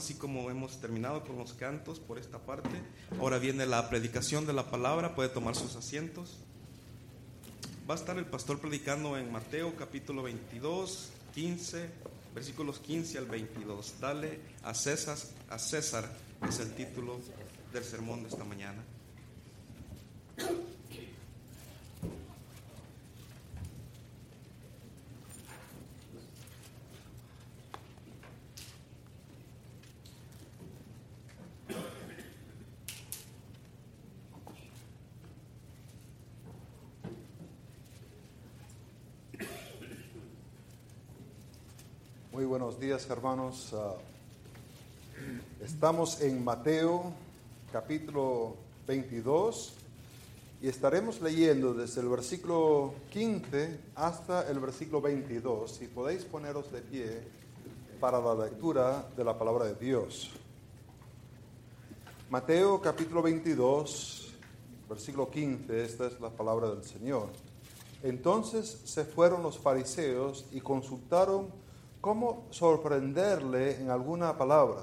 así como hemos terminado con los cantos por esta parte. Ahora viene la predicación de la palabra, puede tomar sus asientos. Va a estar el pastor predicando en Mateo capítulo 22, 15, versículos 15 al 22. Dale a César, a César es el título del sermón de esta mañana. Muy buenos hermanos. Ah, estamos en Mateo capítulo 22 y estaremos leyendo desde el versículo 15 hasta el versículo 22. Si podéis poneros de pie para la lectura de la palabra de Dios. Mateo capítulo 22, versículo 15, esta es la palabra del Señor. Entonces se fueron los fariseos y consultaron cómo sorprenderle en alguna palabra.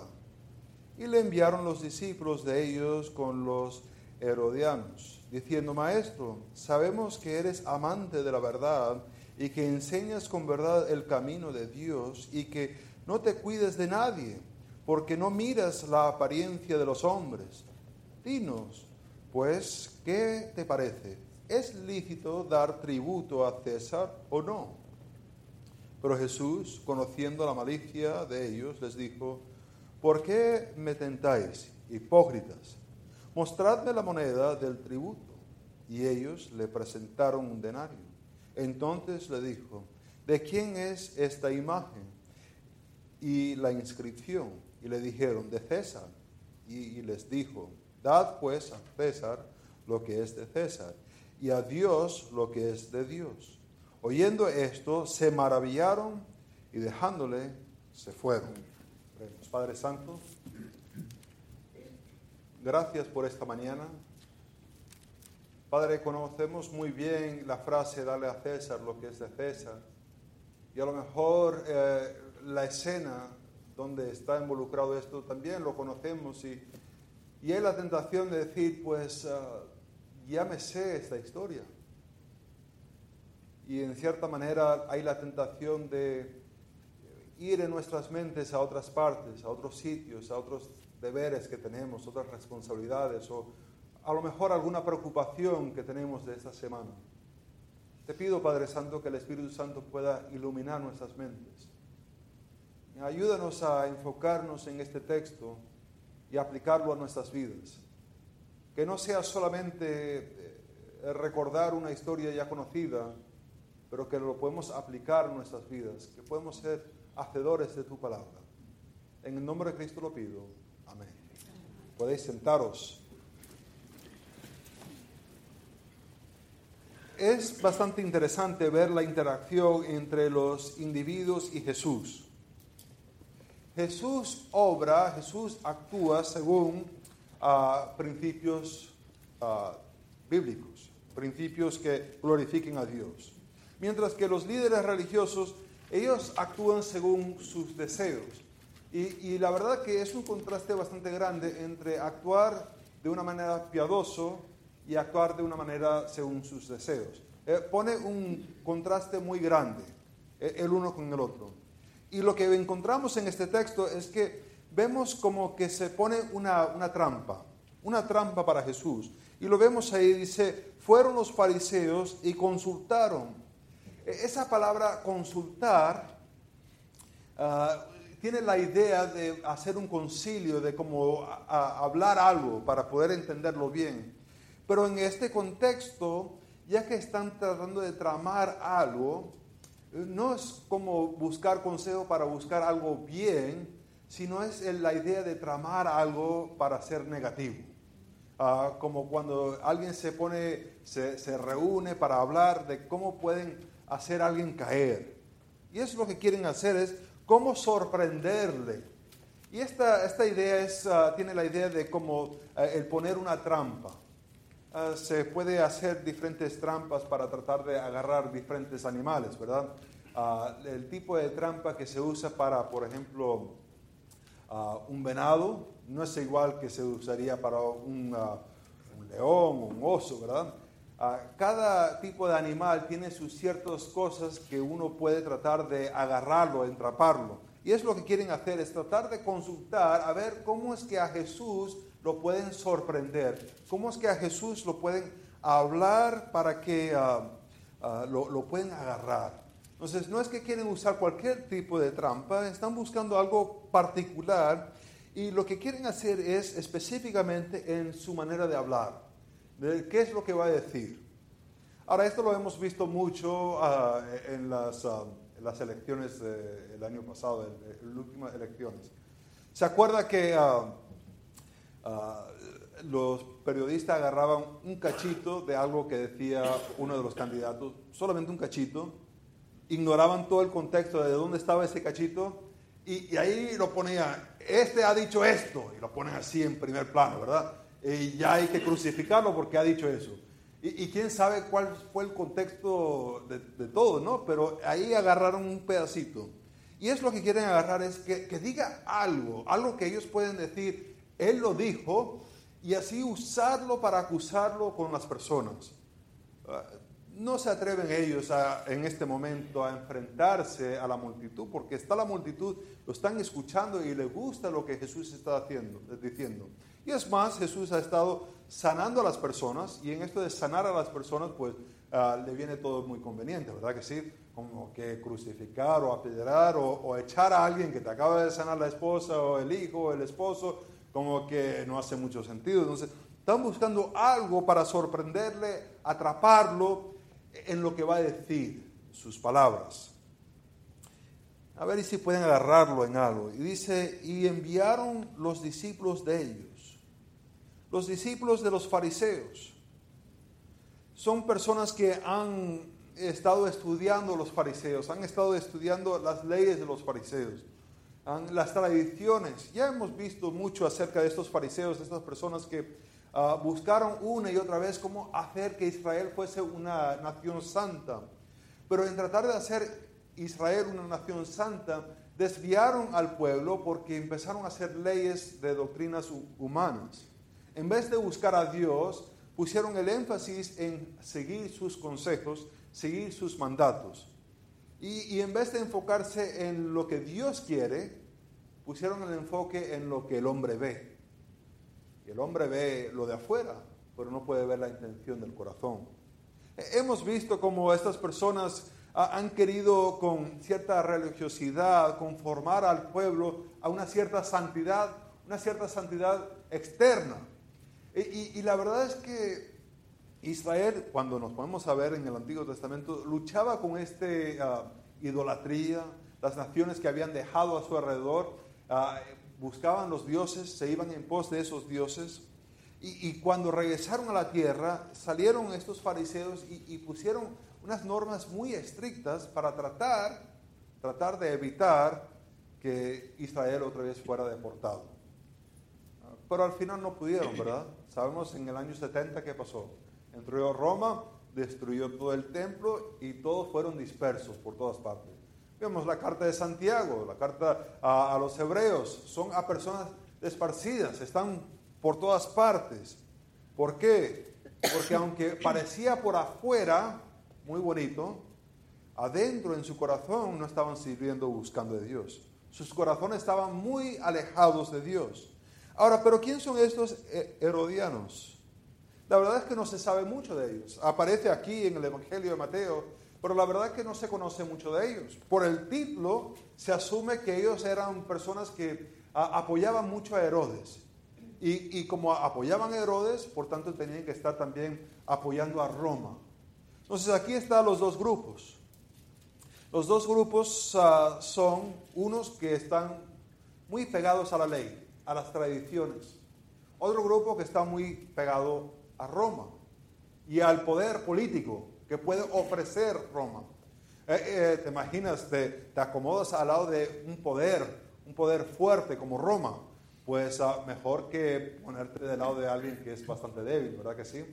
Y le enviaron los discípulos de ellos con los herodianos, diciendo, Maestro, sabemos que eres amante de la verdad y que enseñas con verdad el camino de Dios y que no te cuides de nadie, porque no miras la apariencia de los hombres. Dinos, pues, ¿qué te parece? ¿Es lícito dar tributo a César o no? Pero Jesús, conociendo la malicia de ellos, les dijo, ¿por qué me tentáis, hipócritas? Mostradme la moneda del tributo. Y ellos le presentaron un denario. Entonces le dijo, ¿de quién es esta imagen? Y la inscripción. Y le dijeron, de César. Y, les dijo, dad pues a César lo que es de César, y a Dios lo que es de Dios. Oyendo esto, se maravillaron y dejándole, se fueron. Padre Santo, gracias por esta mañana. Padre, conocemos muy bien la frase, dale a César lo que es de César. Y a lo mejor eh, la escena donde está involucrado esto también lo conocemos y, y hay la tentación de decir, pues uh, ya me sé esta historia y en cierta manera hay la tentación de ir en nuestras mentes a otras partes, a otros sitios, a otros deberes que tenemos, otras responsabilidades o a lo mejor alguna preocupación que tenemos de esta semana. Te pido, Padre Santo, que el Espíritu Santo pueda iluminar nuestras mentes. Ayúdanos a enfocarnos en este texto y aplicarlo a nuestras vidas. Que no sea solamente eh, recordar una historia ya conocida, pero que lo podemos aplicar en nuestras vidas, que podemos ser hacedores de tu palabra. En el nombre de Cristo lo pido. Amén. Podéis sentaros. Es bastante interesante ver la interacción entre los individuos y Jesús. Jesús obra, Jesús actúa según ah, principios ah, bíblicos, principios que glorifiquen a Dios mientras que los líderes religiosos, ellos actúan según sus deseos. Y, la verdad que es un contraste bastante grande entre actuar de una manera piadoso y actuar de una manera según sus deseos. Eh, pone un contraste muy grande eh, el uno con el otro. Y lo que encontramos en este texto es que vemos como que se pone una, una trampa, una trampa para Jesús. Y lo vemos ahí, dice, fueron los fariseos y consultaron esa palabra consultar ah, tiene la idea de hacer un concilio, de como hablar algo para poder entenderlo bien. Pero en este contexto, ya que están tratando de tramar algo, no es como buscar consejo para buscar algo bien, sino es la idea de tramar algo para ser negativo. Ah, como cuando alguien se pone, se, se reúne para hablar de cómo pueden hacer a alguien caer. Y eso es lo que quieren hacer, es cómo sorprenderle. Y esta, esta idea es, ah, tiene la idea de cómo ah, el poner una trampa. Ah, se puede hacer diferentes trampas para tratar de agarrar diferentes animales, ¿verdad? el tipo de trampa que se usa para, por ejemplo, un venado no es igual que se usaría para un, un león o un oso, ¿verdad? Ah, cada tipo de animal tiene sus ciertas cosas que uno puede tratar de agarrarlo, entraparlo. Y es lo que quieren hacer, es tratar de consultar a ver cómo es que a Jesús lo pueden sorprender, cómo es que a Jesús lo pueden hablar para que ah, ah, lo, lo pueden agarrar. Entonces, no es que quieren usar cualquier tipo de trampa, están buscando algo particular y lo que quieren hacer es específicamente en su manera de hablar de qué es lo que va a decir. Ahora, esto lo hemos visto mucho ah, en, las, ah, las, elecciones del año pasado, en, las últimas elecciones. ¿Se acuerda que ah, los periodistas agarraban un cachito de algo que decía uno de los candidatos, solamente un cachito, ignoraban todo el contexto de dónde estaba ese cachito y, y ahí lo ponía, este ha dicho esto, y lo ponen así en primer plano, ¿verdad? Y ya hay que crucificarlo porque ha dicho eso. Y, quién sabe cuál fue el contexto de, todo, ¿no? Pero ahí agarraron un pedacito. Y es lo que quieren agarrar, es que, que diga algo, algo que ellos pueden decir, él lo dijo, y así usarlo para acusarlo con las personas. Ah, no se atreven ellos a, en este momento a enfrentarse a la multitud, porque está la multitud, lo están escuchando y les gusta lo que Jesús está haciendo, diciendo. Y es más, Jesús ha estado sanando a las personas y en esto de sanar a las personas, pues ah, le viene todo muy conveniente, ¿verdad que sí? Como que crucificar o apedrear o, o, echar a alguien que te acaba de sanar la esposa o el hijo o el esposo, como que no hace mucho sentido. Entonces, están buscando algo para sorprenderle, atraparlo en lo que va a decir, sus palabras. A ver si pueden agarrarlo en algo. Y dice, y enviaron los discípulos de ellos los discípulos de los fariseos son personas que han estado estudiando los fariseos, han estado estudiando las leyes de los fariseos, las tradiciones. Ya hemos visto mucho acerca de estos fariseos, de estas personas que ah, buscaron una y otra vez cómo hacer que Israel fuese una nación santa. Pero en tratar de hacer Israel una nación santa, desviaron al pueblo porque empezaron a hacer leyes de doctrinas humanas en vez de buscar a Dios, pusieron el énfasis en seguir sus consejos, seguir sus mandatos. Y, en vez de enfocarse en lo que Dios quiere, pusieron el enfoque en lo que el hombre ve. Y el hombre ve lo de afuera, pero no puede ver la intención del corazón. Hemos visto cómo estas personas han querido con cierta religiosidad conformar al pueblo a una cierta santidad, una cierta santidad externa y, la verdad es que Israel, cuando nos podemos a ver en el Antiguo Testamento, luchaba con esta ah, idolatría, las naciones que habían dejado a su alrededor, ah, buscaban los dioses, se iban en pos de esos dioses. Y, cuando regresaron a la tierra, salieron estos fariseos y, pusieron unas normas muy estrictas para tratar, tratar de evitar que Israel otra vez fuera deportado. Ah, pero al final no pudieron, ¿verdad? Sabemos en el año 70 qué pasó. Entró Roma, destruyó todo el templo y todos fueron dispersos por todas partes. Vemos la carta de Santiago, la carta a, los hebreos, son a personas esparcidas, están por todas partes. ¿Por qué? Porque aunque parecía por afuera muy bonito, adentro en su corazón no estaban sirviendo buscando de Dios. Sus corazones estaban muy alejados de Dios. Ahora, pero ¿quién son estos eh, herodianos? La verdad es que no se sabe mucho de ellos. Aparece aquí en el Evangelio de Mateo, pero la verdad es que no se conoce mucho de ellos. Por el título se asume que ellos eran personas que apoyaban mucho a Herodes. Y, como apoyaban a Herodes, por tanto tenían que estar también apoyando a Roma. Entonces aquí están los dos grupos. Los dos grupos ah, son unos que están muy pegados a la ley a las tradiciones. Otro grupo que está muy pegado a Roma y al poder político que puede ofrecer Roma. Eh, eh, te imaginas, te, te, acomodas al lado de un poder, un poder fuerte como Roma, pues ah, mejor que ponerte del lado de alguien que es bastante débil, ¿verdad que sí?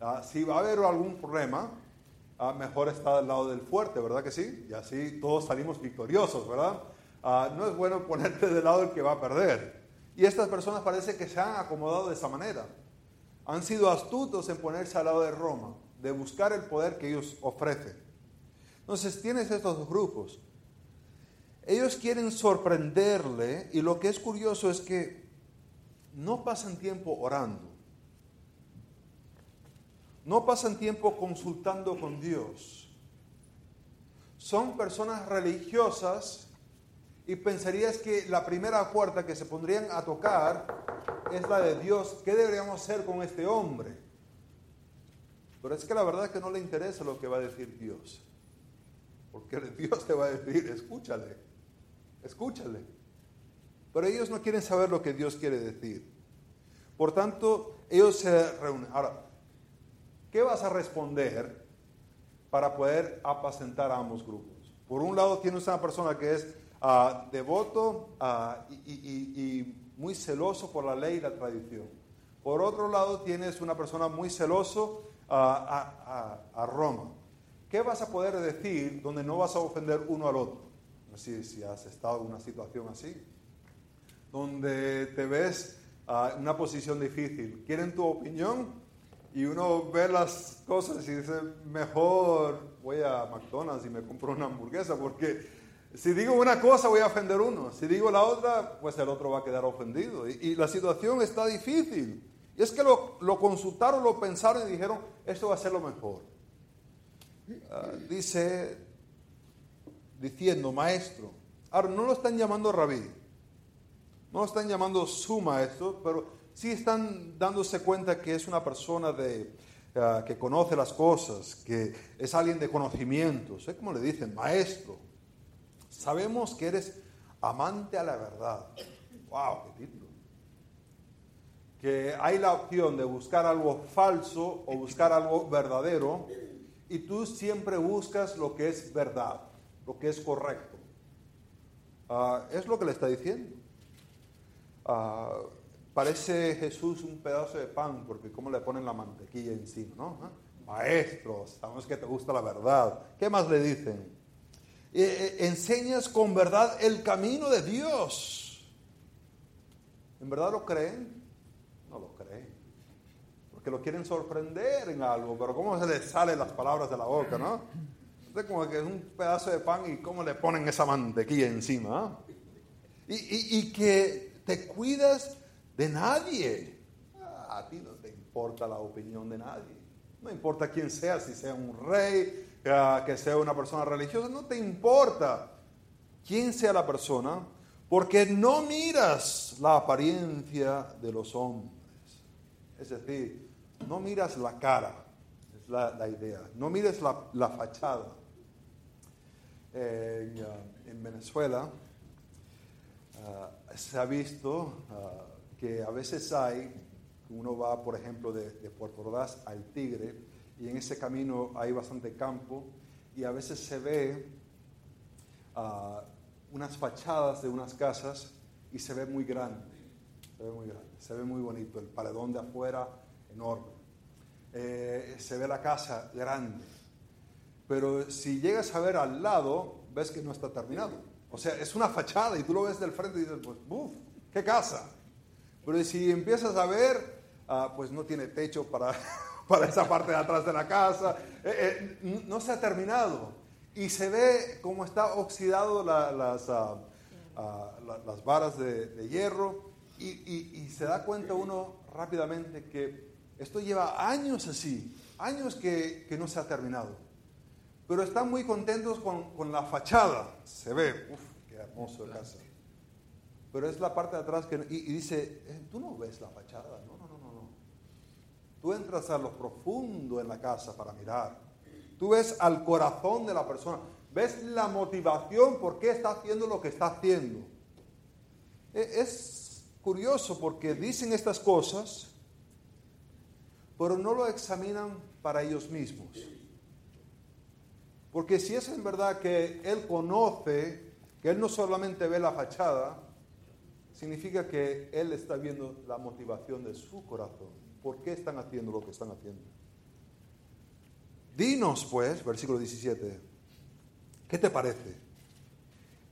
Ah, si va a haber algún problema, ah, mejor estar al lado del fuerte, ¿verdad que sí? Y así todos salimos victoriosos, ¿verdad? no es bueno ponerte del lado del que va a perder. Y estas personas parece que se han acomodado de esa manera. Han sido astutos en ponerse al lado de Roma, de buscar el poder que ellos ofrecen. Entonces tienes estos dos grupos. Ellos quieren sorprenderle y lo que es curioso es que no pasan tiempo orando. No pasan tiempo consultando con Dios. Son personas religiosas y pensarías que la primera puerta que se pondrían a tocar es la de Dios. ¿Qué deberíamos hacer con este hombre? Pero es que la verdad es que no le interesa lo que va a decir Dios. Porque Dios te va a decir, escúchale, escúchale. Pero ellos no quieren saber lo que Dios quiere decir. Por tanto, ellos se reúnen. Ahora, ¿qué vas a responder para poder apacentar a ambos grupos? Por un lado, tienes una persona que es uh, devoto uh, y, muy celoso por la ley y la tradición. Por otro lado, tienes una persona muy celoso uh, a, a, Roma. ¿Qué vas a poder decir donde no vas a ofender uno al otro? No sé si has estado en una situación así, donde te ves en una posición difícil. Quieren tu opinión y uno ve las cosas y dice, mejor voy a McDonald's y me compro una hamburguesa porque si digo una cosa voy a ofender uno, si digo la otra, pues el otro va a quedar ofendido. Y, la situación está difícil. Y es que lo, consultaron, lo pensaron y dijeron, esto va a ser lo mejor. Ah, dice, diciendo, maestro. Ahora, no lo están llamando rabí, no lo están llamando su maestro, pero sí están dándose cuenta que es una persona de, ah, que conoce las cosas, que es alguien de conocimientos. Es como le dicen, maestro. Sabemos que eres amante a la verdad. ¡Wow! ¡Qué título! Que hay la opción de buscar algo falso o buscar algo verdadero y tú siempre buscas lo que es verdad, lo que es correcto. Ah, es lo que le está diciendo. Ah, parece Jesús un pedazo de pan, porque cómo le ponen la mantequilla encima, ¿no? Ah, Maestros, sabemos que te gusta la verdad. ¿Qué más le dicen? Eh, eh, enseñas con verdad el camino de Dios. ¿En verdad lo creen? No lo creen. Porque lo quieren sorprender en algo, pero ¿cómo se les salen las palabras de la boca, no? Es como que es un pedazo de pan y cómo le ponen esa mantequilla encima. Y, y, que te cuidas de nadie. Ah, a ti no te importa la opinión de nadie. No importa quién sea, si sea un rey, que sea una persona religiosa, no te importa quién sea la persona, porque no miras la apariencia de los hombres. Es decir, no miras la cara, es la, idea, no mires la, fachada. en Venezuela ah, se ha visto ah, que a veces hay, uno va, por ejemplo, de, de Puerto Ordaz al Tigre, y en ese camino hay bastante campo y a veces se ve ah, unas fachadas de unas casas y se ve muy grande, se ve muy grande, se ve muy bonito, el paredón de afuera enorme, eh, se ve la casa grande, pero si llegas a ver al lado, ves que no está terminado. O sea, es una fachada y tú lo ves del frente y dices, pues. ¡Qué casa! Pero si empiezas a ver, ah, pues no tiene techo para, para esa parte de atrás de la casa. Eh, eh, no se ha terminado. Y se ve cómo está oxidado las, ah, ah, las varas de, hierro y, se da cuenta uno rápidamente que esto lleva años así, años que, no se ha terminado. Pero están muy contentos con, la fachada. Se ve, uff, qué hermoso casa. Pero es la parte de atrás que... Y, dice, eh, tú no ves la fachada, ¿no? Tú entras a lo profundo en la casa para mirar. Tú ves al corazón de la persona. Ves la motivación por qué está haciendo lo que está haciendo. E, es curioso porque dicen estas cosas, pero no lo examinan para ellos mismos. Porque si es en verdad que Él conoce, que Él no solamente ve la fachada, significa que Él está viendo la motivación de su corazón. ¿Por qué están haciendo lo que están haciendo? Dinos, pues, versículo 17, ¿qué te parece?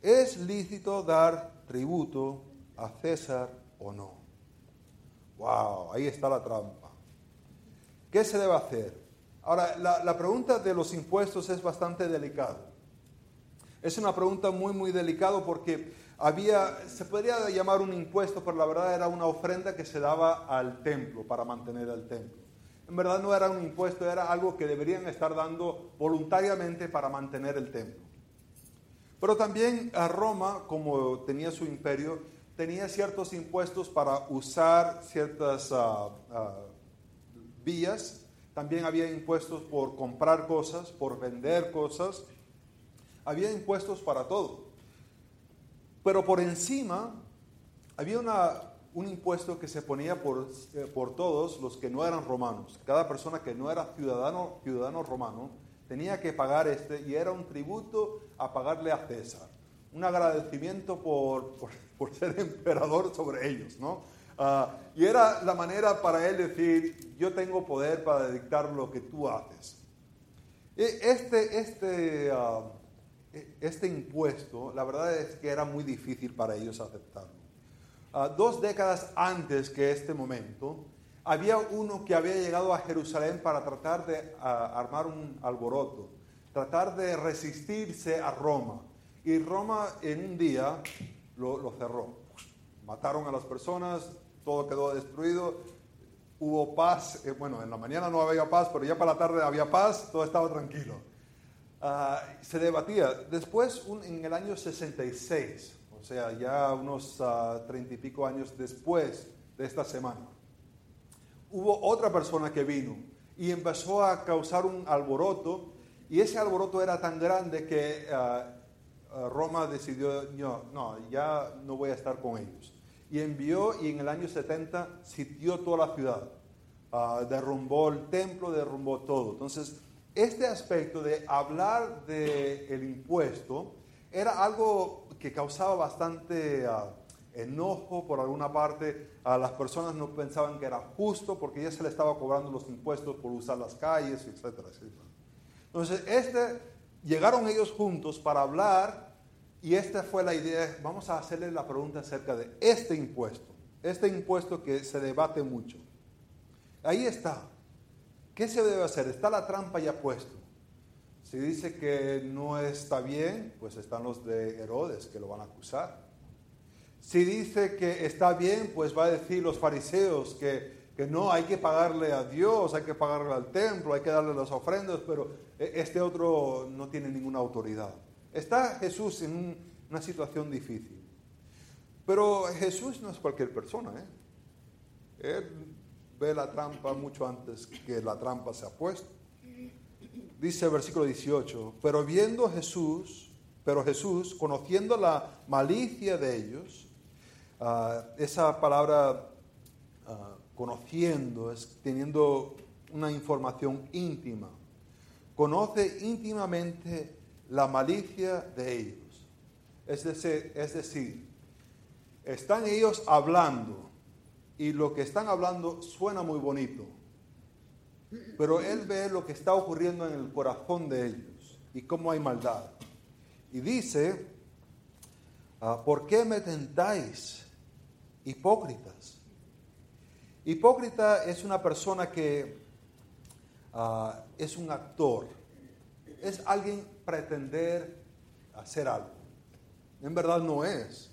¿es lícito dar tributo a César o no? Wow, ahí está la trampa. ¿Qué se debe hacer? Ahora, la, pregunta de los impuestos es bastante delicada. Es una pregunta muy, muy delicada porque había, se podría llamar un impuesto, pero la verdad era una ofrenda que se daba al templo para mantener el templo. En verdad no era un impuesto, era algo que deberían estar dando voluntariamente para mantener el templo. Pero también a Roma, como tenía su imperio, tenía ciertos impuestos para usar ciertas ah, ah, vías. También había impuestos por comprar cosas, por vender cosas. Había impuestos para todo. Pero por encima había un impuesto que se ponía por, eh, por, todos los que no eran romanos. Cada persona que no era ciudadano, ciudadano romano tenía que pagar este y era un tributo a pagarle a César. Un agradecimiento por, por, ser emperador sobre ellos, ¿no? Ah, y era la manera para él decir, yo tengo poder para dictar lo que tú haces. E, este, este, uh, este impuesto, la verdad es que era muy difícil para ellos aceptarlo. Uh, dos décadas antes que este momento, había uno que había llegado a Jerusalén para tratar de uh, armar un alboroto, tratar de resistirse a Roma. Y Roma en un día lo, lo cerró. Mataron a las personas, todo quedó destruido, hubo paz, eh, bueno, en la mañana no había paz, pero ya para la tarde había paz, todo estaba tranquilo. Ah, se debatía. Después, en el año 66, o sea, ya unos ah, treinta y pico años después de esta semana, hubo otra persona que vino y empezó a causar un alboroto, y ese alboroto era tan grande que ah, Roma decidió, no, ya no voy a estar con ellos. Y envió, y en el año 70 sitió toda la ciudad. derrumbó el templo, derrumbó todo. Entonces, este aspecto de hablar del impuesto era algo que causaba bastante ah, enojo por alguna parte. A las personas no pensaban que era justo porque ya se le estaba cobrando los impuestos por usar las calles, etcétera, etcétera. Entonces, este, llegaron ellos juntos para hablar y esta fue la idea. Vamos a hacerle la pregunta acerca de este impuesto, este impuesto que se debate mucho. Ahí está. ¿Qué se debe hacer? Está la trampa ya puesto. Si dice que no está bien, pues están los de Herodes que lo van a acusar. Si dice que está bien, pues va a decir los fariseos que, que no, hay que pagarle a Dios, hay que pagarle al templo, hay que darle las ofrendas, pero e, este otro no tiene ninguna autoridad. Está Jesús en una situación difícil. Pero Jesús no es cualquier persona. ¿eh? Él ve la trampa mucho antes que la trampa se ha puesto. Dice el versículo 18, pero viendo Jesús, pero Jesús, conociendo la malicia de ellos, ah, esa palabra ah, conociendo es teniendo una información íntima, conoce íntimamente la malicia de ellos. Es decir, es decir, están ellos hablando y lo que están hablando suena muy bonito, pero él ve lo que está ocurriendo en el corazón de ellos y cómo hay maldad. Y dice, ah, ¿por qué me tentáis, hipócritas? Hipócrita es una persona que ah, es un actor, es alguien pretender hacer algo. En verdad no es.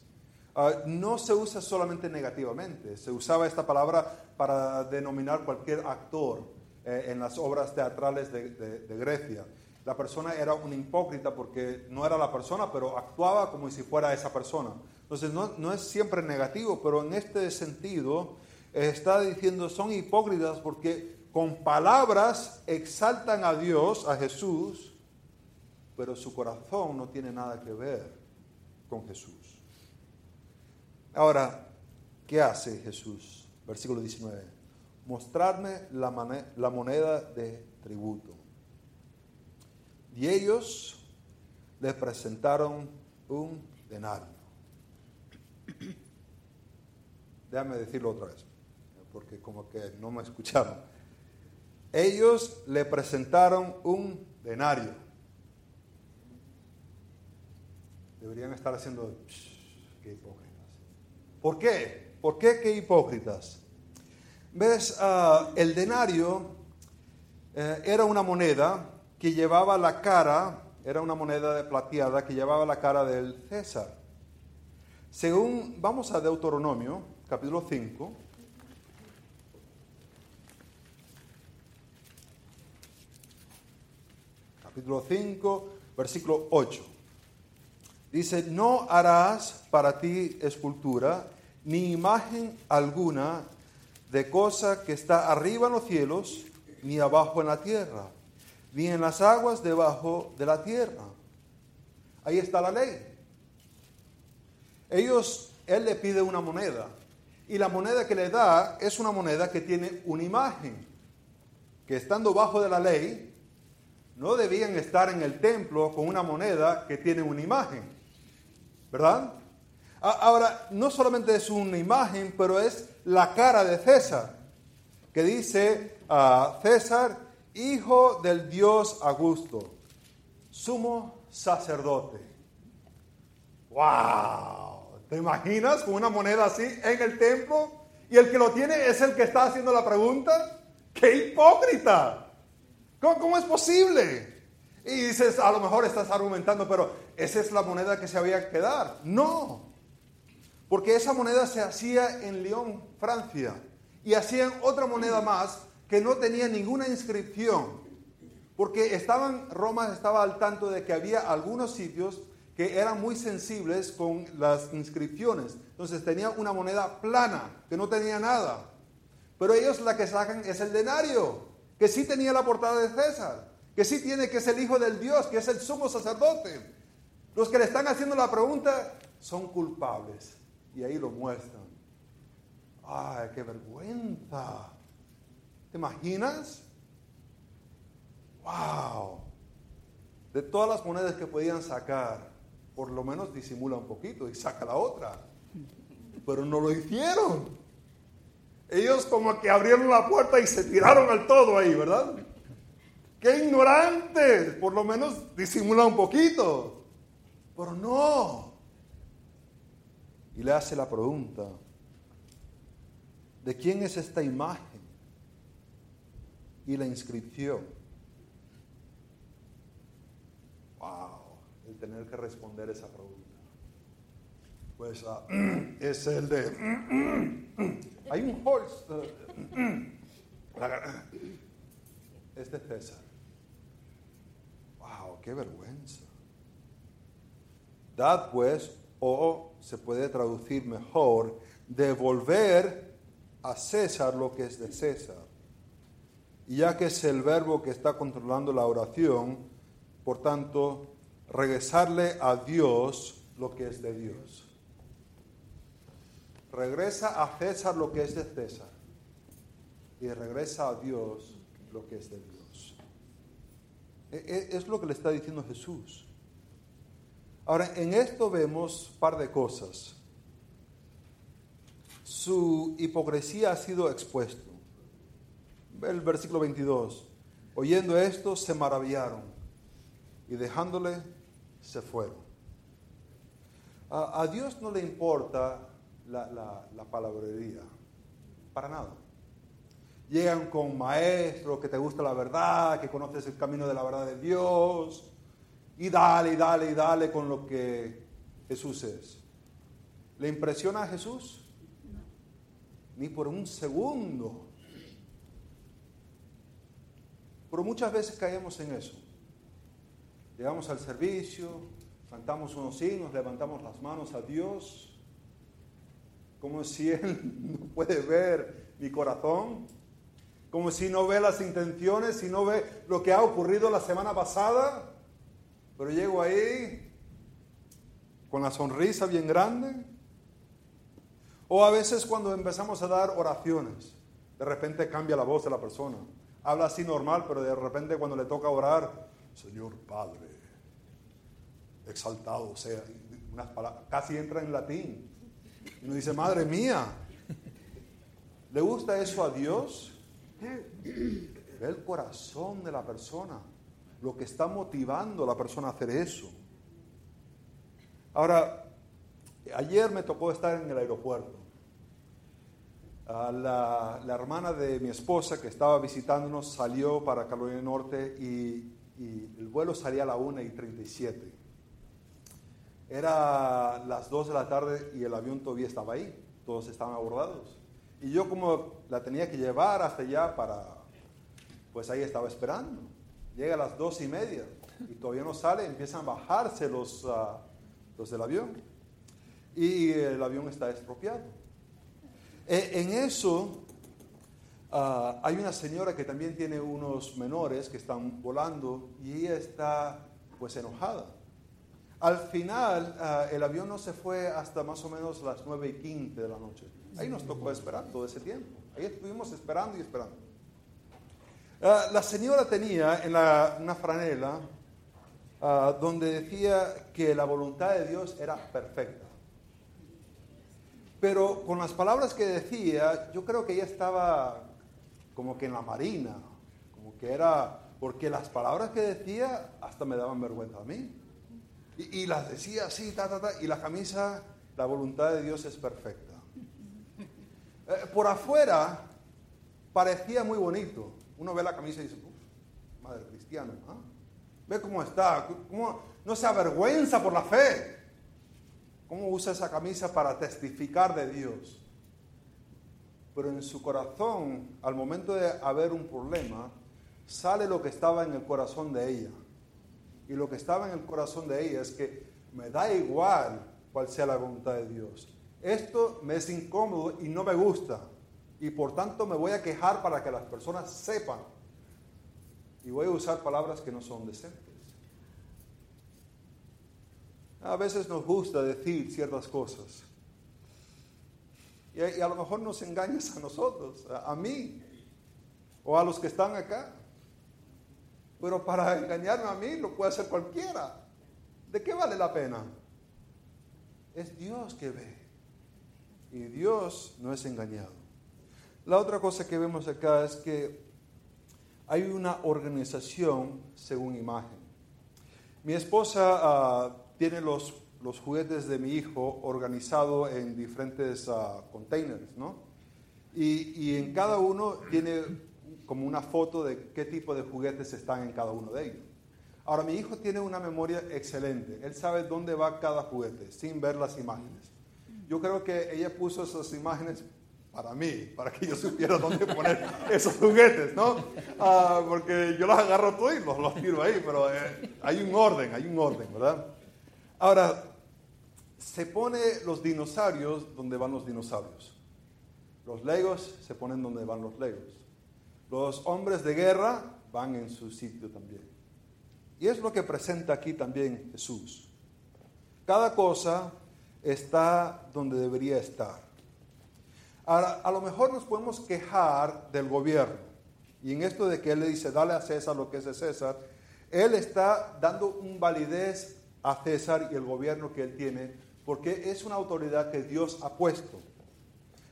Ah, no se usa solamente negativamente, se usaba esta palabra para denominar cualquier actor eh, en las obras teatrales de, Grecia. La persona era un hipócrita porque no era la persona, pero actuaba como si fuera esa persona. Entonces no, no es siempre negativo, pero en este sentido está diciendo son hipócritas porque con palabras exaltan a Dios, a Jesús, pero su corazón no tiene nada que ver con Jesús. Ahora, ¿qué hace Jesús? Versículo 19. Mostrarme la, moneda de tributo. Y ellos le presentaron un denario. Déjame decirlo otra vez, porque como que no me escucharon. Ellos le presentaron un denario. deberían estar haciendo, qué hipócritas. ¿Por qué? ¿Por qué qué hipócritas? Ves, ah, el denario eh, era una moneda que llevaba la cara, era una moneda de plateada que llevaba la cara del César. Según, vamos a Deuteronomio, capítulo 5. Capítulo 5, versículo 8. Dice, no harás para ti escultura ni imagen alguna de cosa que está arriba en los cielos, ni abajo en la tierra, ni en las aguas debajo de la tierra. Ahí está la ley. Ellos, él le pide una moneda, y la moneda que le da es una moneda que tiene una imagen, que estando bajo de la ley, no debían estar en el templo con una moneda que tiene una imagen, ¿verdad? Ahora, no solamente es una imagen, pero es la cara de César, que dice a César, hijo del Dios Augusto, sumo sacerdote. ¡Wow! ¿Te imaginas con una moneda así en el templo? Y el que lo tiene es el que está haciendo la pregunta. ¡Qué hipócrita! ¿Cómo, cómo es posible? Y dices, a lo mejor estás argumentando, pero esa es la moneda que se había que dar. No, porque esa moneda se hacía en Lyon, Francia, y hacían otra moneda más que no tenía ninguna inscripción, porque estaban, Roma estaba al tanto de que había algunos sitios que eran muy sensibles con las inscripciones. Entonces tenía una moneda plana, que no tenía nada. Pero ellos la que sacan es el denario, que sí tenía la portada de César, que sí tiene que es el Hijo del Dios, que es el sumo sacerdote. Los que le están haciendo la pregunta son culpables y ahí lo muestran. ¡Ay, qué vergüenza! ¿Te imaginas? ¡Wow! De todas las monedas que podían sacar, por lo menos disimula un poquito y saca la otra. Pero no lo hicieron. Ellos como que abrieron la puerta y se tiraron al todo ahí, ¿verdad? ¡Qué ignorantes! Por lo menos disimula un poquito. Pero no y le hace la pregunta, ¿de quién es esta imagen? Y la inscripción. Wow, el tener que responder esa pregunta. Pues uh, es el de... hay un Holst. este César. Wow, qué vergüenza. Dad pues o se puede traducir mejor, devolver a César lo que es de César. Y ya que es el verbo que está controlando la oración, por tanto, regresarle a Dios lo que es de Dios. Regresa a César lo que es de César y regresa a Dios lo que es de Dios. E, e, es lo que le está diciendo Jesús. Ahora, en esto vemos un par de cosas. Su hipocresía ha sido expuesto. El versículo 22. Oyendo esto, se maravillaron y dejándole, se fueron. A, Dios no le importa la, la palabrería, para nada. Llegan con maestro que te gusta la verdad, que conoces el camino de la verdad de Dios, y dale, y dale, y dale con lo que Jesús es. ¿Le impresiona a Jesús? Ni por un segundo. Pero muchas veces caemos en eso. Llegamos al servicio, cantamos unos himnos, levantamos las manos a Dios, como si Él no puede ver mi corazón, como si no ve las intenciones, si no ve lo que ha ocurrido la semana pasada. Pero llego ahí con la sonrisa bien grande. O a veces cuando empezamos a dar oraciones, de repente cambia la voz de la persona. Habla así normal, pero de repente cuando le toca orar, Señor Padre, exaltado sea, casi entra en latín. Y uno dice, Madre mía, ¿le gusta eso a Dios? Ve el corazón de la persona lo que está motivando a la persona a hacer eso. Ahora, ayer me tocó estar en el aeropuerto. Ah, la, la, hermana de mi esposa que estaba visitándonos salió para Carolina del Norte y, el vuelo salía a la 1 y 37. Era las 2 de la tarde y el avión todavía estaba ahí, todos estaban abordados. Y yo como la tenía que llevar hasta allá para, pues ahí estaba esperando. Llega a las 2 y media y todavía no sale, empiezan a bajarse los, uh, los del avión. Y el avión está estropeado. Eh, en eso uh, hay una señora que también tiene unos menores que están volando y ella está pues enojada. Al final uh, el avión no se fue hasta más o menos las 9 y 15 de la noche. Ahí nos tocó esperar todo ese tiempo. Ahí estuvimos esperando y esperando. Uh, la señora tenía en la, una franela donde decía que la voluntad de Dios era perfecta. Pero con las palabras que decía, yo creo que ella estaba como que en la marina, como que era, porque las palabras que decía hasta me daban vergüenza a mí. Y, las decía así, ta, ta, ta, y la camisa, la voluntad de Dios es perfecta. Eh, por afuera parecía muy bonito. Uno ve la camisa y dice, madre cristiana, ¿ah? ve cómo está, cómo, no se avergüenza por la fe. ¿Cómo usa esa camisa para testificar de Dios? Pero en su corazón, al momento de haber un problema, sale lo que estaba en el corazón de ella. Y lo que estaba en el corazón de ella es que me da igual cuál sea la voluntad de Dios. Esto me es incómodo y no me gusta. Y por tanto me voy a quejar para que las personas sepan. Y voy a usar palabras que no son decentes. A veces nos gusta decir ciertas cosas. Y, a lo mejor nos engañas a nosotros, a, mí, o a los que están acá. Pero para engañarme a mí lo puede hacer cualquiera. ¿De qué vale la pena? Es Dios que ve. Y Dios no es engañado. La otra cosa que vemos acá es que hay una organización según imagen. Mi esposa ah, tiene los, los juguetes de mi hijo organizados en diferentes uh, containers, ¿no? Y, y, en cada uno tiene como una foto de qué tipo de juguetes están en cada uno de ellos. Ahora, mi hijo tiene una memoria excelente. Él sabe dónde va cada juguete sin ver las imágenes. Yo creo que ella puso esas imágenes para mí, para que yo supiera dónde poner esos juguetes, ¿no? Uh, porque yo los agarro todos y los, los tiro ahí, pero eh, hay un orden, hay un orden, ¿verdad? Ahora, se pone los dinosaurios donde van los dinosaurios. Los legos se ponen donde van los legos. Los hombres de guerra van en su sitio también. Y es lo que presenta aquí también Jesús. Cada cosa está donde debería estar. Ahora, a lo mejor nos podemos quejar del gobierno. Y en esto de que Él le dice, dale a César lo que es de César, Él está dando un validez a César y el gobierno que él tiene, porque es una autoridad que Dios ha puesto.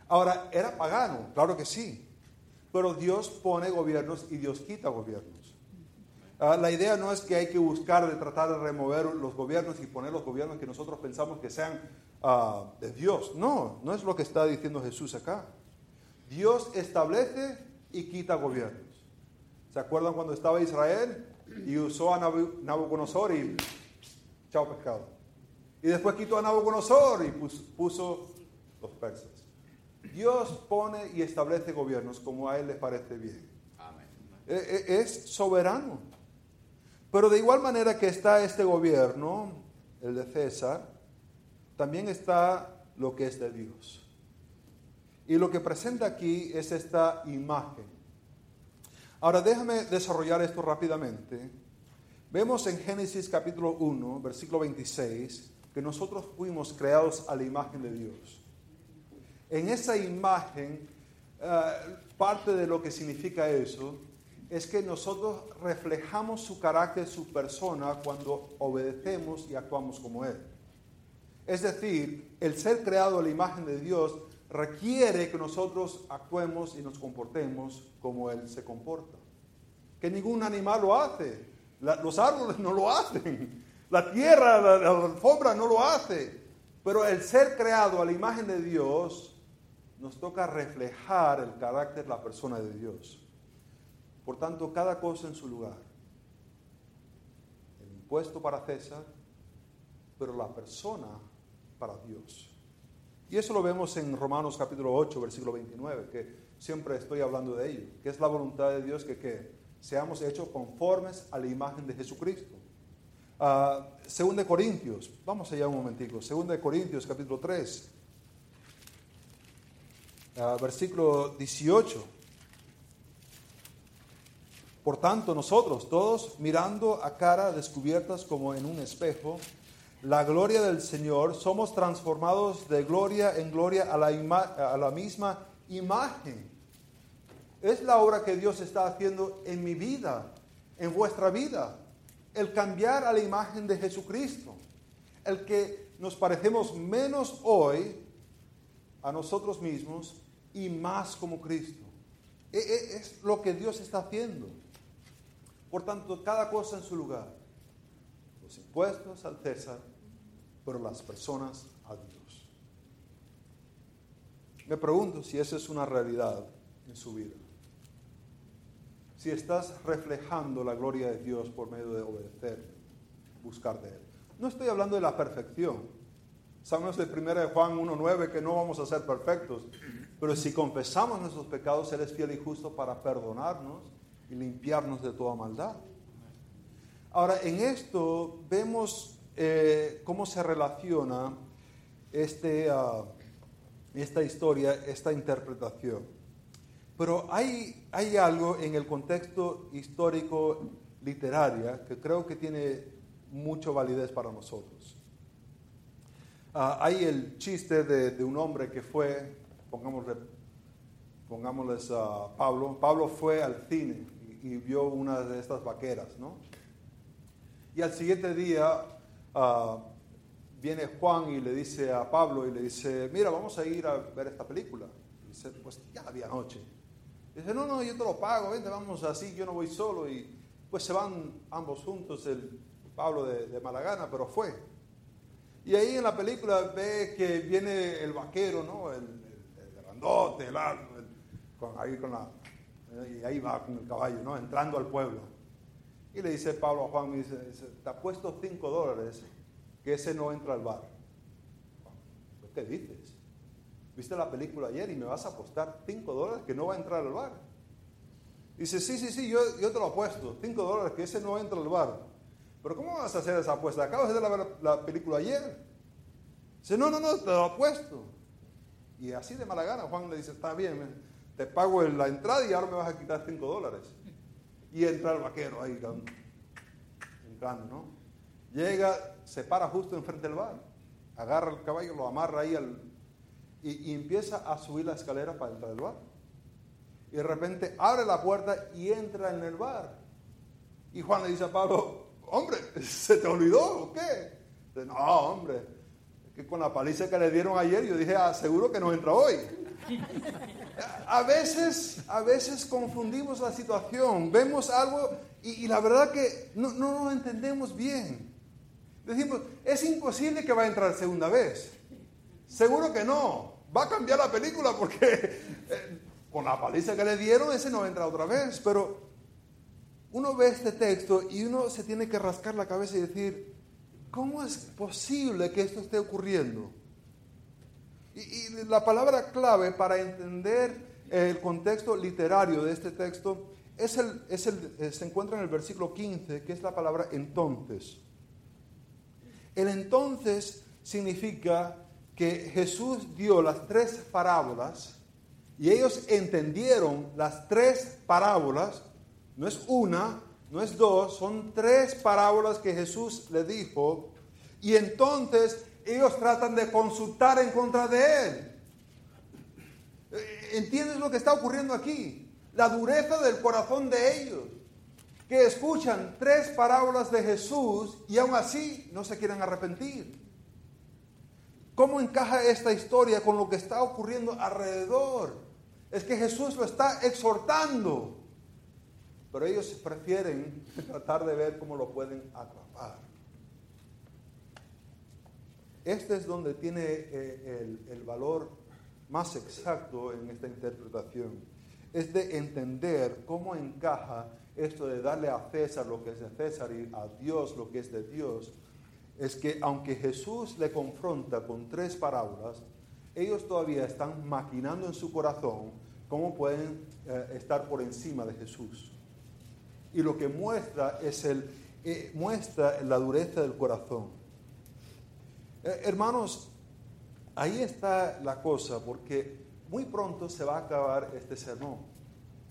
Ahora, ¿era pagano? Claro que sí, pero Dios pone gobiernos y Dios quita gobiernos. Ah, la idea no es que hay que buscar de tratar de remover los gobiernos y poner los gobiernos que nosotros pensamos que sean uh, de Dios. No, no es lo que está diciendo Jesús acá. Dios establece y quita gobiernos. ¿Se acuerdan cuando estaba Israel y usó a Nabucodonosor y chao pescado. Y después quitó a Nabucodonosor y puso, los persas. Dios pone y establece gobiernos como a Él le parece bien. E, e, es soberano. Pero de igual manera que está este gobierno, el de César, también está lo que es de Dios. Y lo que presenta aquí es esta imagen. Ahora déjame desarrollar esto rápidamente Vemos en Génesis capítulo 1, versículo 26, que nosotros fuimos creados a la imagen de Dios. En esa imagen, eh, parte de lo que significa eso es que nosotros reflejamos su carácter, su persona, cuando obedecemos y actuamos como Él. Es decir, el ser creado a la imagen de Dios requiere que nosotros actuemos y nos comportemos como Él se comporta. Que ningún animal lo hace los árboles no lo hacen. La tierra, la, la alfombra no lo hace. Pero el ser creado a la imagen de Dios nos toca reflejar el carácter, la persona de Dios. Por tanto, cada cosa en su lugar. El impuesto para César, pero la persona para Dios. Y eso lo vemos en Romanos capítulo 8, versículo 29, que siempre estoy hablando de ello, que es la voluntad de Dios que, seamos hechos conformes a la imagen de Jesucristo. Uh, de Corintios, vamos allá un momentico, según de Corintios capítulo 3, uh, versículo 18. Por tanto, nosotros, todos mirando a cara descubiertas como en un espejo, la gloria del Señor, somos transformados de gloria en gloria a la, a la misma imagen. Es la obra que Dios está haciendo en mi vida, en vuestra vida. El cambiar a la imagen de Jesucristo. El que nos parecemos menos hoy a nosotros mismos y más como Cristo. E, e, es lo que Dios está haciendo. Por tanto, cada cosa en su lugar. Los impuestos al César, pero las personas a Dios. Me pregunto si esa es una realidad en su vida. Si estás reflejando la gloria de Dios por medio de obedecer, buscar de Él. No estoy hablando de la perfección. Sabemos de 1 de Juan 1.9 que no vamos a ser perfectos, pero si confesamos nuestros pecados, Él es fiel y justo para perdonarnos y limpiarnos de toda maldad. Ahora, en esto vemos eh, cómo se relaciona este, uh, esta historia, esta interpretación. Pero hay, hay algo en el contexto histórico literaria que creo que tiene mucha validez para nosotros. Uh, hay el chiste de, de, un hombre que fue, pongámosle, pongámosles a Pablo, Pablo fue al cine y, y vio una de estas vaqueras, ¿no? Y al siguiente día uh, viene Juan y le dice a Pablo y le dice, mira, vamos a ir a ver esta película. Dice, pues ya había noche. Y dice, no, no, yo te lo pago, vente, vamos así, yo no voy solo. Y pues se van ambos juntos, el Pablo de, de Malagana, pero fue. Y ahí en la película ve que viene el vaquero, ¿no? El, grandote, el, el con, ahí con la, y ahí va con el caballo, ¿no? Entrando al pueblo. Y le dice Pablo a Juan, me dice, te ha puesto cinco dólares que ese no entra al bar. ¿Qué dices? ¿Viste la película ayer y me vas a apostar cinco dólares que no va a entrar al bar? Dice, sí, sí, sí, yo, yo te lo apuesto, cinco dólares que ese no entra al bar. Pero ¿cómo vas a hacer esa apuesta? Acabas de ver la, la película ayer. Dice, no, no, no, te lo apuesto. Y así de mala gana, Juan le dice, está bien, te pago la entrada y ahora me vas a quitar cinco dólares. Y entra el vaquero ahí, entrando, ¿no? Llega, se para justo enfrente del bar, agarra el caballo, lo amarra ahí y, empieza a subir la escalera para entrar al bar. Y de repente abre la puerta y entra en el bar. Y Juan le dice a Pablo, hombre, ¿se te olvidó o qué? Dice, no, hombre, que con la paliza que le dieron ayer yo dije, ah, seguro que no entra hoy. A veces, a veces confundimos la situación, vemos algo y, la verdad que no, no, lo entendemos bien. Decimos, es imposible que va a entrar segunda vez. Seguro que no. Va a cambiar la película porque eh, con la paliza que le dieron, ese no entra otra vez. Pero uno ve este texto y uno se tiene que rascar la cabeza y decir, ¿cómo es posible que esto esté ocurriendo? Y, la palabra clave para entender el contexto literario de este texto es el, es el, se encuentra en el versículo 15, que es la palabra entonces. El entonces significa que Jesús dio las tres parábolas y ellos entendieron las tres parábolas, no es una, no es dos, son tres parábolas que Jesús le dijo y entonces ellos tratan de consultar en contra de él. ¿Entiendes lo que está ocurriendo aquí? La dureza del corazón de ellos, que escuchan tres parábolas de Jesús y aún así no se quieren arrepentir. ¿Cómo encaja esta historia con lo que está ocurriendo alrededor? Es que Jesús lo está exhortando, pero ellos prefieren tratar de ver cómo lo pueden atrapar. Este es donde tiene eh, el, valor más exacto en esta interpretación. Es de entender cómo encaja esto de darle a César lo que es de César y a Dios lo que es de Dios. Es que aunque Jesús le confronta con tres parábolas, ellos todavía están maquinando en su corazón cómo pueden eh, estar por encima de Jesús. Y lo que muestra es eh, la dureza del corazón. Eh, hermanos, ahí está la cosa, porque muy pronto se va a acabar este sermón.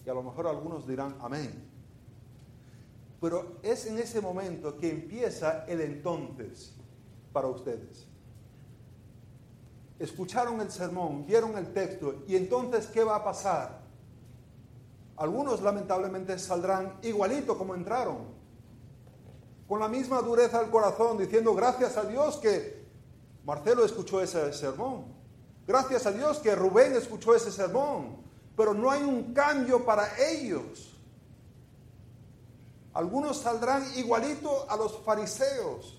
Y a lo mejor algunos dirán amén. Pero es en ese momento que empieza el entonces para ustedes. Escucharon el sermón, vieron el texto, y entonces, ¿qué va a pasar? Algunos lamentablemente saldrán igualito como entraron, con la misma dureza del corazón, diciendo gracias a Dios que Marcelo escuchó ese sermón, gracias a Dios que Rubén escuchó ese sermón, pero no hay un cambio para ellos. Algunos saldrán igualito a los fariseos,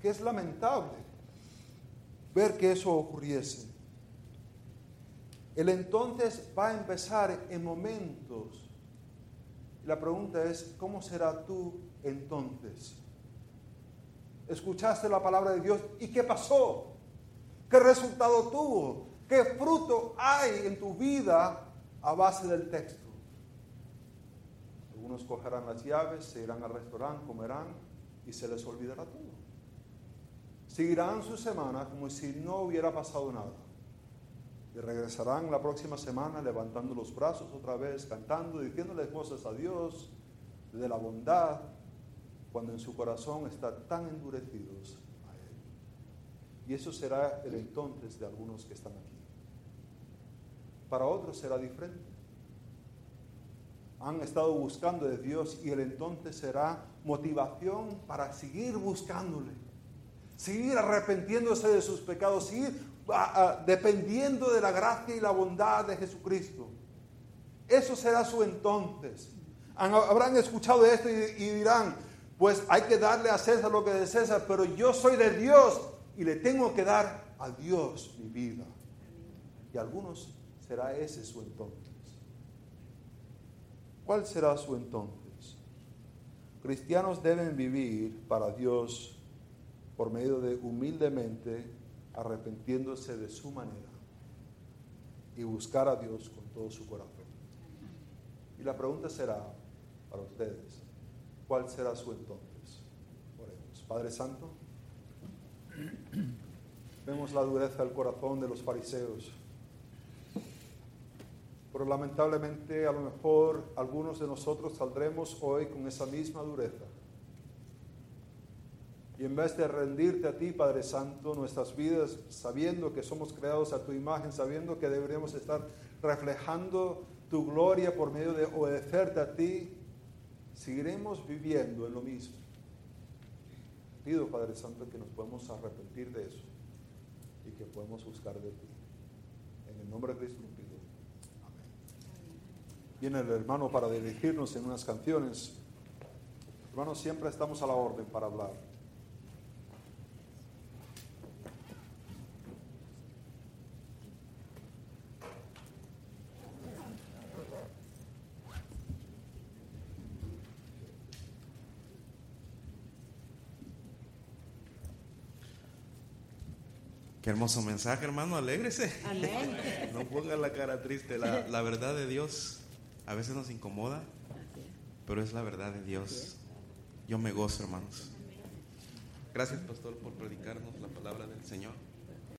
que es lamentable ver que eso ocurriese. El entonces va a empezar en momentos. La pregunta es, ¿cómo será tú entonces? Escuchaste la palabra de Dios y ¿qué pasó? ¿Qué resultado tuvo? ¿Qué fruto hay en tu vida a base del texto? Algunos cogerán las llaves, se irán al restaurante, comerán y se les olvidará todo. Seguirán su semana como si no hubiera pasado nada. Y regresarán la próxima semana levantando los brazos otra vez, cantando, diciéndole cosas a Dios de la bondad, cuando en su corazón están tan endurecidos a Él. Y eso será el entonces de algunos que están aquí. Para otros será diferente. Han estado buscando de Dios y el entonces será motivación para seguir buscándole seguir arrepentiéndose de sus pecados, seguir ah, ah, dependiendo de la gracia y la bondad de Jesucristo. Eso será su entonces. Habrán escuchado esto y dirán, pues hay que darle a César lo que es de César, pero yo soy de Dios y le tengo que dar a Dios mi vida. Y algunos será ese su entonces. ¿Cuál será su entonces? Cristianos deben vivir para Dios por medio de humildemente arrepentiéndose de su manera y buscar a Dios con todo su corazón. Y la pregunta será para ustedes, ¿cuál será su entonces? Oremos. Padre Santo, vemos la dureza del corazón de los fariseos, pero lamentablemente a lo mejor algunos de nosotros saldremos hoy con esa misma dureza y en vez de rendirte a ti, Padre Santo, nuestras vidas, sabiendo que somos creados a tu imagen, sabiendo que deberíamos estar reflejando tu gloria por medio de obedecerte a ti, seguiremos viviendo en lo mismo. Pido, Padre Santo, que nos podamos arrepentir de eso y que podamos buscar de ti. En el nombre de Cristo lo pido. Amén. Viene el hermano para dirigirnos en unas canciones. Hermanos, siempre estamos a la orden para hablar. Qué hermoso mensaje, hermano, alégrese. no ponga la cara triste. La, verdad de Dios a veces nos incomoda, pero es la verdad de Dios. Yo me gozo, hermanos. Gracias, pastor, por predicarnos la palabra del Señor.